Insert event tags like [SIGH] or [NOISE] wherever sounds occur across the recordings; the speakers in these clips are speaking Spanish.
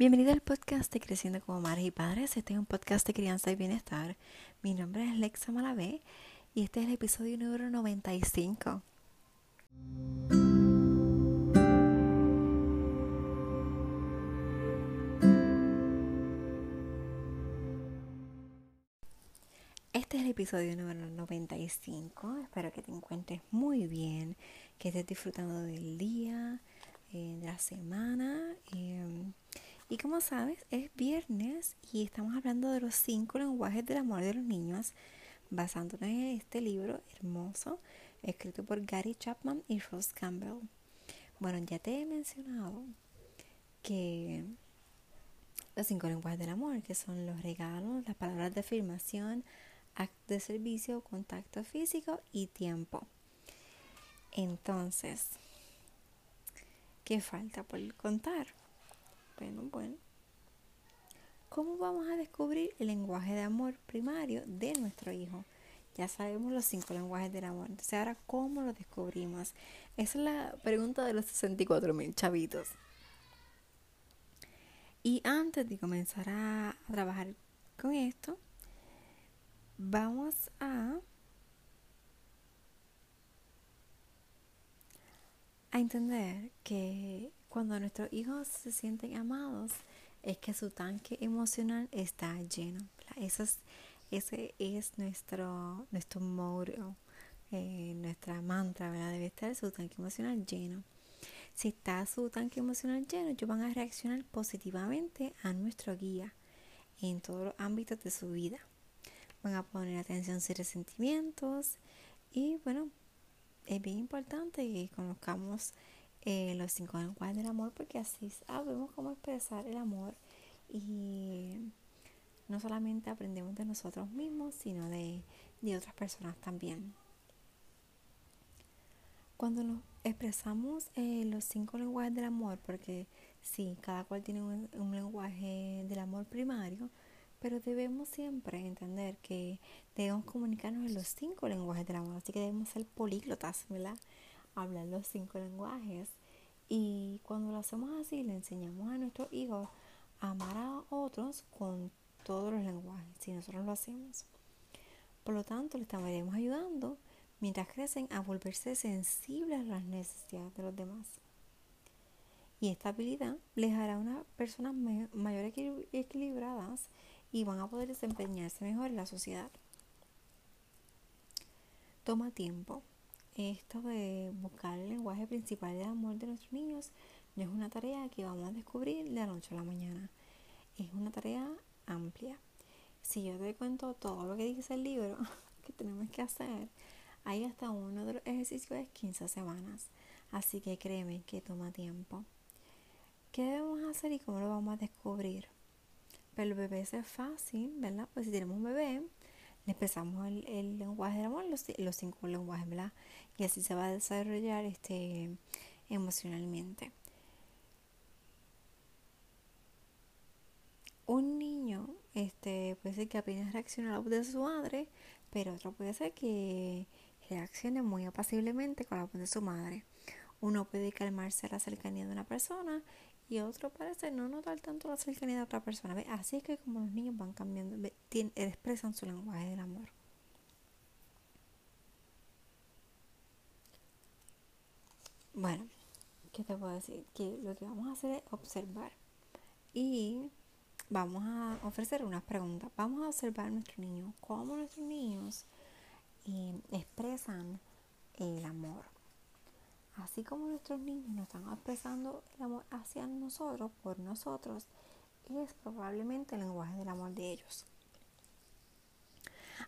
Bienvenido al podcast de Creciendo como Madres y Padres. Este es un podcast de crianza y bienestar. Mi nombre es Lexa Malavé y este es el episodio número 95. Este es el episodio número 95. Espero que te encuentres muy bien, que estés disfrutando del día, eh, de la semana. Eh, y como sabes, es viernes y estamos hablando de los cinco lenguajes del amor de los niños, basándonos en este libro hermoso, escrito por Gary Chapman y Ross Campbell. Bueno, ya te he mencionado que los cinco lenguajes del amor, que son los regalos, las palabras de afirmación, actos de servicio, contacto físico y tiempo. Entonces, ¿qué falta por contar? ¿Cómo vamos a descubrir el lenguaje de amor primario de nuestro hijo? Ya sabemos los cinco lenguajes del amor. Entonces, ahora, ¿cómo lo descubrimos? Esa es la pregunta de los 64 mil chavitos. Y antes de comenzar a trabajar con esto, vamos a a entender que cuando nuestros hijos se sienten amados es que su tanque emocional está lleno. Eso es, ese es nuestro, nuestro motto, eh, nuestra mantra, ¿verdad? Debe estar su tanque emocional lleno. Si está su tanque emocional lleno, ellos van a reaccionar positivamente a nuestro guía en todos los ámbitos de su vida. Van a poner atención sin resentimientos y bueno, es bien importante que conozcamos eh, los cinco lenguajes del amor porque así sabemos cómo expresar el amor y no solamente aprendemos de nosotros mismos, sino de, otras personas también. Cuando nos expresamos eh, los cinco lenguajes del amor, porque sí, cada cual tiene un, un lenguaje del amor primario, pero debemos siempre entender que debemos comunicarnos en los cinco lenguajes del amor, así que debemos ser políglotas, ¿verdad? Hablar los cinco lenguajes. Y cuando lo hacemos así, le enseñamos a nuestros hijos a amar a otros con todos los lenguajes, si nosotros lo hacemos. Por lo tanto, le estaremos ayudando mientras crecen a volverse sensibles a las necesidades de los demás. Y esta habilidad les hará unas personas mayor equilibradas y van a poder desempeñarse mejor en la sociedad. Toma tiempo. Esto de buscar el lenguaje principal del amor de nuestros niños no es una tarea que vamos a descubrir de la noche a la mañana. Es una tarea amplia. Si yo te cuento todo lo que dice el libro [LAUGHS] que tenemos que hacer, hay hasta uno de los ejercicios de 15 semanas. Así que créeme que toma tiempo. ¿Qué debemos hacer y cómo lo vamos a descubrir? Pero el bebé es fácil, ¿verdad? Pues si tenemos un bebé, empezamos el, lenguaje del amor, los, los, cinco lenguajes. Y así se va a desarrollar este emocionalmente. Un niño este, puede ser que apenas reaccione a la voz de su madre, pero otro puede ser que reaccione muy apaciblemente con la voz de su madre. Uno puede calmarse a la cercanía de una persona y otro parece no notar tanto la cercanía de otra persona. Así es que como los niños van cambiando, expresan su lenguaje del amor. Bueno, ¿qué te puedo decir? Que lo que vamos a hacer es observar y vamos a ofrecer unas preguntas. Vamos a observar a nuestros niños, cómo nuestros niños eh, expresan el amor así como nuestros niños nos están expresando el amor hacia nosotros, por nosotros, es probablemente el lenguaje del amor de ellos.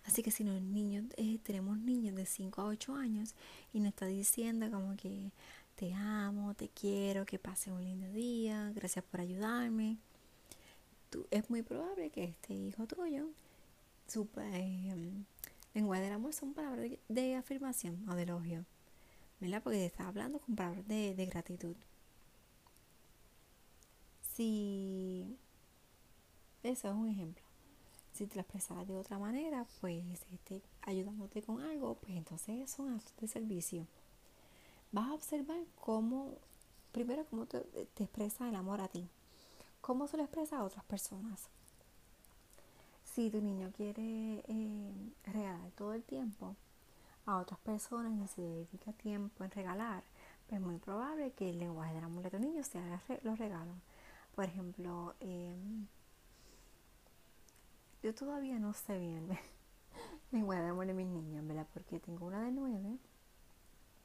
Así que si los niños, eh, tenemos niños de 5 a 8 años y nos está diciendo como que te amo, te quiero, que pase un lindo día, gracias por ayudarme, es muy probable que este hijo tuyo, su eh, lenguaje del amor son palabras de afirmación o de elogio. ¿Verdad? Porque está hablando con palabras de, gratitud. Si eso es un ejemplo. Si te lo expresaras de otra manera, pues este, ayudándote con algo, pues entonces son actos de servicio. Vas a observar cómo, primero, cómo te, te expresa el amor a ti. ¿Cómo se lo expresa a otras personas? Si tu niño quiere eh, regalar todo el tiempo a otras personas y se dedica tiempo en regalar, pues es muy probable que el lenguaje del amor de tu niño sea los regalos. Por ejemplo, em, yo todavía no sé bien el lenguaje del amor de mis niñas, ¿verdad? Porque tengo una de nueve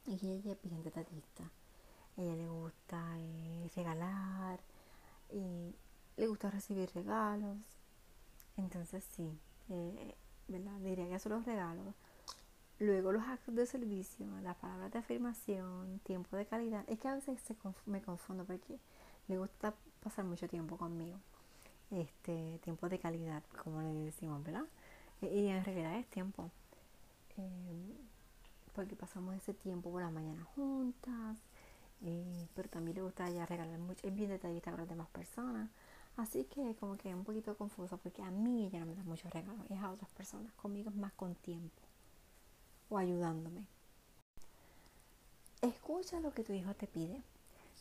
y ella es bien detallista. A ella le gusta eh, regalar y le gusta recibir regalos entonces sí, eh, ¿verdad? Diría que son los regalos. Luego los actos de servicio, las palabras de afirmación, tiempo de calidad. Es que a veces me confundo porque le gusta pasar mucho tiempo conmigo. Este tiempo de calidad, como le decimos, ¿verdad? Y en realidad es tiempo. Eh, porque pasamos ese tiempo por la mañana juntas. Eh, pero también le gusta ya regalar mucho. Es bien detallista con las demás personas. Así que como que un poquito confuso porque a mí ella no me da muchos regalos, es a otras personas. Conmigo es más con tiempo o ayudándome. Escucha lo que tu hijo te pide.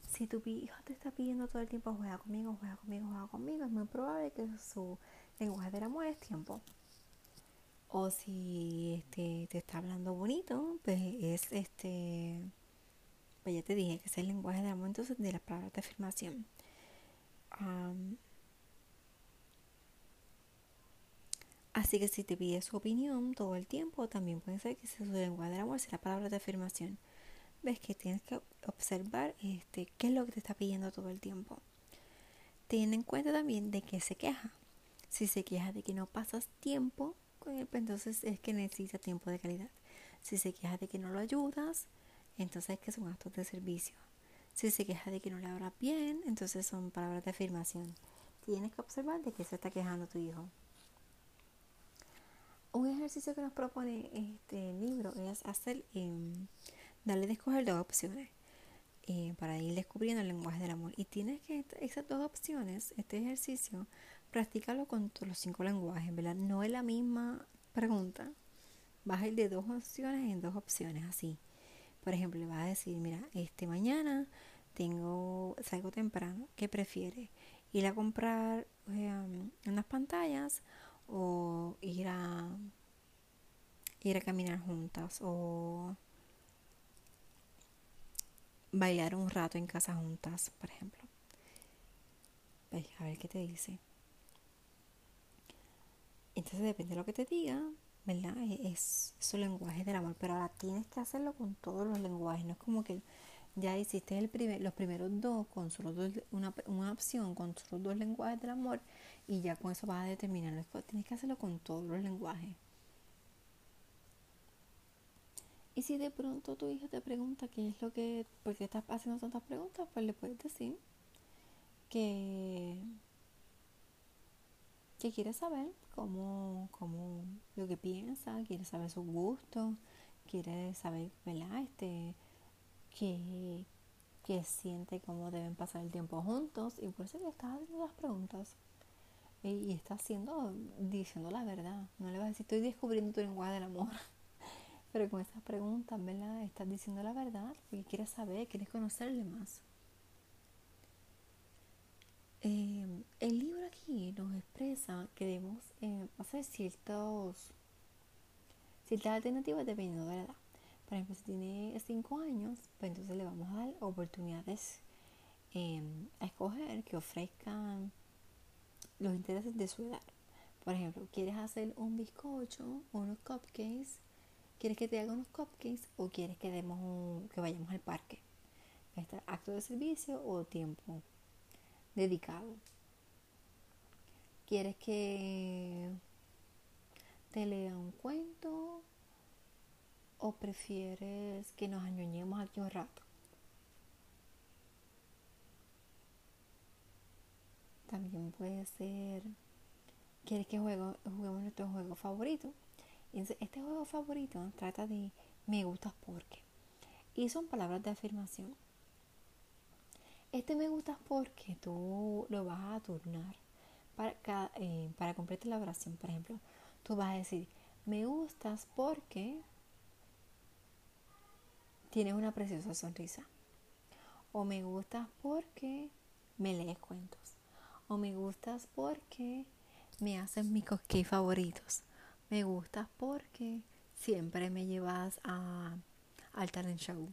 Si tu hijo te está pidiendo todo el tiempo juega conmigo, juega conmigo, juega conmigo, es muy probable que su lenguaje del amor es tiempo. O si este, te está hablando bonito, pues es este, pues ya te dije que es el lenguaje del amor, entonces de las palabras de afirmación. Así que si te pide su opinión todo el tiempo, también puede ser que sea su lenguaje del amor, sea la palabra de afirmación. Ves que tienes que observar este, qué es lo que te está pidiendo todo el tiempo. Ten en cuenta también de que se queja. Si se queja de que no pasas tiempo con él, pues entonces es que necesita tiempo de calidad. Si se queja de que no lo ayudas, entonces es que son actos de servicio. Si se queja de que no le hablas bien, entonces son palabras de afirmación. Tienes que observar de qué se está quejando tu hijo un ejercicio que nos propone este libro es hacer, em, darle de escoger dos opciones eh, para ir descubriendo el lenguaje del amor. Y tienes que, esas dos opciones, este ejercicio, practícalo con los cinco lenguajes, ¿verdad? No es la misma pregunta. Vas a ir de dos opciones en dos opciones, así. Por ejemplo, le vas a decir, mira, este mañana tengo, salgo temprano, ¿qué prefieres? Ir a comprar em, unas pantallas o ir a ir a caminar juntas o bailar un rato en casa juntas, por ejemplo. A ver qué te dice. Entonces depende de lo que te diga, ¿verdad? E-, es su lenguaje del amor, pero ahora tienes que hacerlo con todos los lenguajes, no es como que ya hiciste los primeros dos con solo dos, una, una opción con solo dos lenguajes del amor y ya con eso vas a determinar. Tienes que hacerlo con todos los lenguajes. Y si de pronto tu hija te pregunta qué es lo que, por qué estás haciendo tantas preguntas, pues le puedes decir que, que quiere saber cómo, cómo lo que piensa, quiere saber su gusto, quiere saber, ¿verdad? Este, que, que siente cómo deben pasar el tiempo juntos. Y por eso le estás haciendo las preguntas. Y, está haciendo, diciendo la verdad. No le vas a decir estoy descubriendo tu lenguaje del amor [LAUGHS] pero con estas preguntas ¿verdad? estás diciendo la verdad porque quieres saber quieres conocerle más. Eh, el libro aquí nos expresa que debemos eh, hacer ciertos ciertas alternativas dependiendo de la edad por ejemplo, si tiene 5 años, pues entonces le vamos a dar oportunidades em, a escoger que ofrezcan los intereses de su edad. Por ejemplo, ¿quieres hacer un bizcocho o unos cupcakes? ¿Quieres que te haga unos cupcakes o quieres que demos que vayamos al parque? ¿Este acto de servicio o tiempo dedicado? ¿Quieres que te lea un cuento o prefieres que nos añoñemos aquí un rato? También puede ser, ¿quieres que juego, juguemos nuestro juego favorito? este juego favorito trata de me gustas porque. Y son palabras de afirmación. Este me gustas porque tú lo vas a turnar para, eh, para completar la oración. Por ejemplo, tú vas a decir, me gustas porque tienes una preciosa sonrisa. O me gustas porque me lees cuentos. O me gustas porque me haces mis cupcakes favoritos. Me gustas porque siempre me llevas a, al talent show.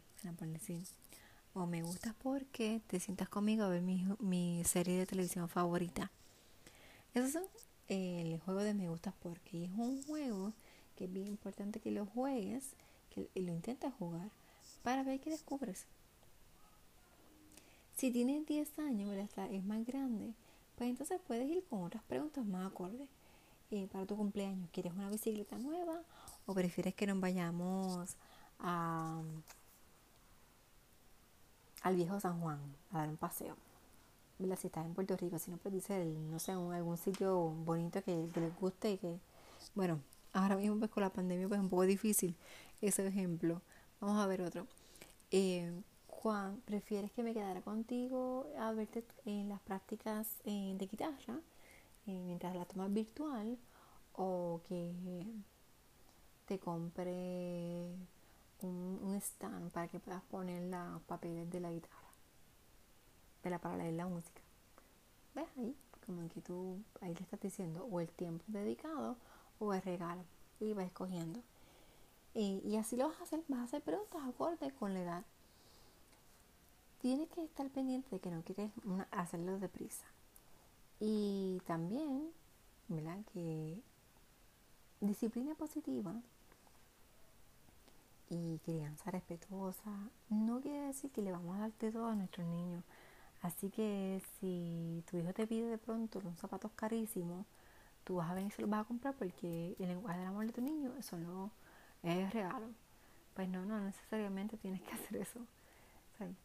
O me gustas porque te sientas conmigo a ver mi, mi serie de televisión favorita. Eso es el juego de me gustas porque. Es un juego que es bien importante que lo juegues, que lo intentes jugar para ver qué descubres. Si tienes 10 años, ¿verdad? es más grande, pues entonces puedes ir con otras preguntas más acordes. Eh, para tu cumpleaños, ¿quieres una bicicleta nueva o prefieres que nos vayamos a, al viejo San Juan a dar un paseo? Si estás en Puerto Rico, si no, pues dice, no sé, algún sitio bonito que, les guste y que, bueno, ahora mismo pues con la pandemia pues es un poco difícil ese ejemplo. Vamos a ver otro. Eh, Juan, ¿prefieres que me quedara contigo a verte en las prácticas eh, de guitarra eh, mientras la tomas virtual o que te compre un, stand para que puedas poner los papeles de la guitarra, para leer la música? ¿Ves ahí? Como que tú ahí le estás diciendo o el tiempo dedicado o el regalo y vas escogiendo. Y, así lo vas a hacer, vas a hacer preguntas acordes con la edad tienes que estar pendiente de que no quieres hacerlo deprisa. Y también, ¿verdad? Que disciplina positiva y crianza respetuosa no quiere decir que le vamos a darte todo a nuestros niños. Así que si tu hijo te pide de pronto unos zapatos carísimos, tú vas a venir y se los vas a comprar porque el lenguaje del amor de tu niño eso no es regalo. Pues no, no necesariamente tienes que [LAUGHS] hacer eso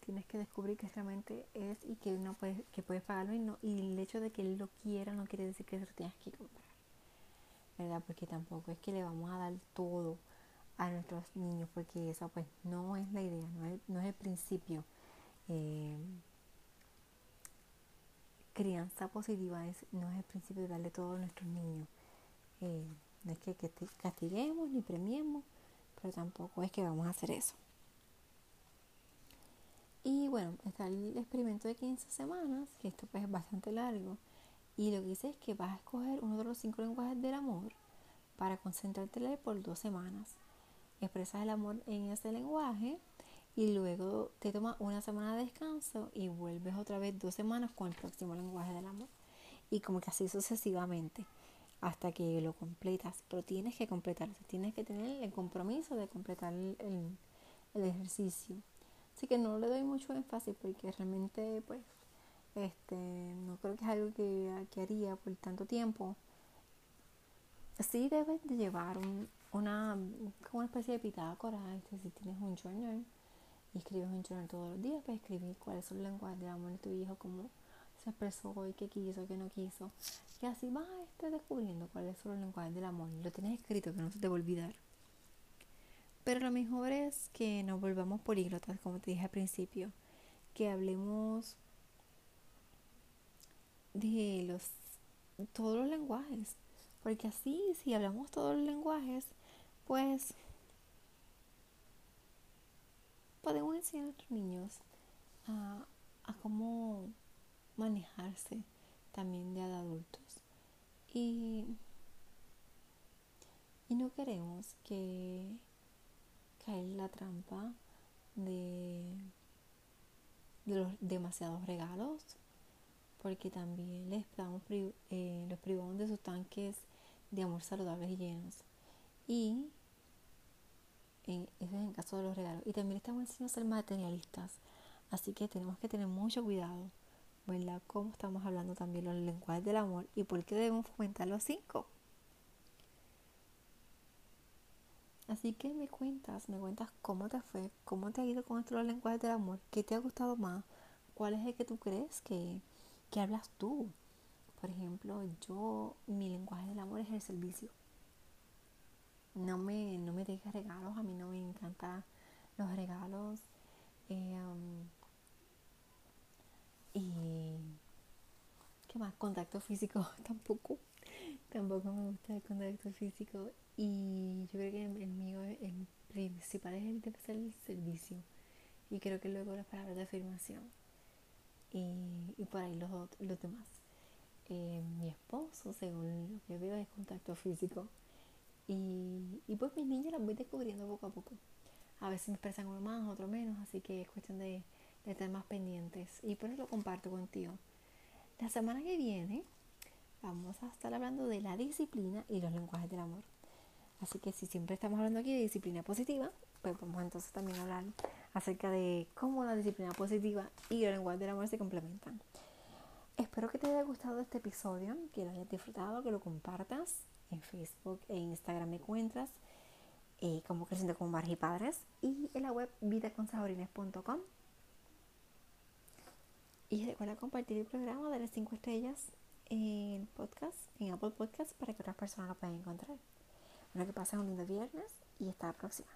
tienes que descubrir que realmente es y que no puedes, que puedes pagarlo y no, y el hecho de que él lo quiera no quiere decir que se lo tengas que comprar. ¿Verdad? Porque tampoco es que le vamos a dar todo a nuestros niños, porque eso pues no es la idea, no es, no es el principio. Eh, crianza positiva es, no es el principio de darle todo a nuestros niños. Eh, no es que, castiguemos ni premiemos, pero tampoco es que vamos a hacer eso. Y bueno, está el experimento de 15 semanas, que esto pues es bastante largo. Y lo que dice es que vas a escoger uno de los cinco lenguajes del amor para concentrarte por dos semanas. Expresas el amor en ese lenguaje y luego te tomas una semana de descanso y vuelves otra vez dos semanas con el próximo lenguaje del amor. Y como que así sucesivamente hasta que lo completas. Pero tienes que completarlo, tienes que tener el compromiso de completar el, ejercicio. Así que no le doy mucho énfasis porque realmente pues este no creo que es algo que, haría por tanto tiempo. Sí debes de llevar una, una especie de bitácora, este, si tienes un journal y escribes un journal todos los días, pues escribir cuáles son los lenguajes de amor de tu hijo, cómo se expresó y qué quiso, qué no quiso. Y así vas este, descubriendo cuáles son los lenguajes del amor. Lo tienes escrito, que no se te va a olvidar. Pero lo mejor es que nos volvamos políglotas, como te dije al principio, que hablemos de los todos los lenguajes, porque así si hablamos todos los lenguajes, pues podemos enseñar a nuestros niños a, a cómo manejarse también de adultos. Y, y no queremos que caer en la trampa de, los demasiados regalos porque también les damos eh, los privamos de sus tanques de amor saludables y llenos. Y eso es en caso de los regalos. Y también estamos enseñando a ser materialistas así que tenemos que tener mucho cuidado ¿verdad? como estamos hablando también los lenguajes del amor y por qué debemos fomentar los cinco Así que me cuentas, me cuentas cómo te fue, cómo te ha ido con estos lenguajes del amor, qué te ha gustado más, cuál es el que tú crees que, que hablas tú. Por ejemplo, yo, mi lenguaje del amor es el servicio. No me, no me dejes regalos, a mí no me encantan los regalos. Eh, y ¿qué más? Contacto físico [LAUGHS] tampoco. Tampoco me gusta el contacto físico. Y yo creo que el mío, el principal es el, ser el servicio. Y creo que luego las palabras de afirmación. Y, y por ahí los, los demás. eh, mi esposo, según lo que veo, es contacto físico. Y, y pues mis niñas las voy descubriendo poco a poco. A veces me expresan uno más, otro menos, así que es cuestión de, de más pendientes. Y por lo comparto contigo. La semana que viene vamos a estar hablando de la disciplina y los lenguajes del amor. Así que si siempre estamos hablando aquí de disciplina positiva, pues vamos entonces también a hablar acerca de cómo la disciplina positiva y el lenguaje del amor se complementan. Espero que te haya gustado este episodio, que lo hayas disfrutado, que lo compartas. En Facebook e Instagram me encuentras eh, como Creciendo con Barras y Padres y en la web vidaconsaborines.com. Y recuerda compartir el programa de las 5 estrellas en podcast, en Apple Podcast, para que otras personas lo puedan encontrar. Bueno, que pasen un lindo viernes y hasta la próxima.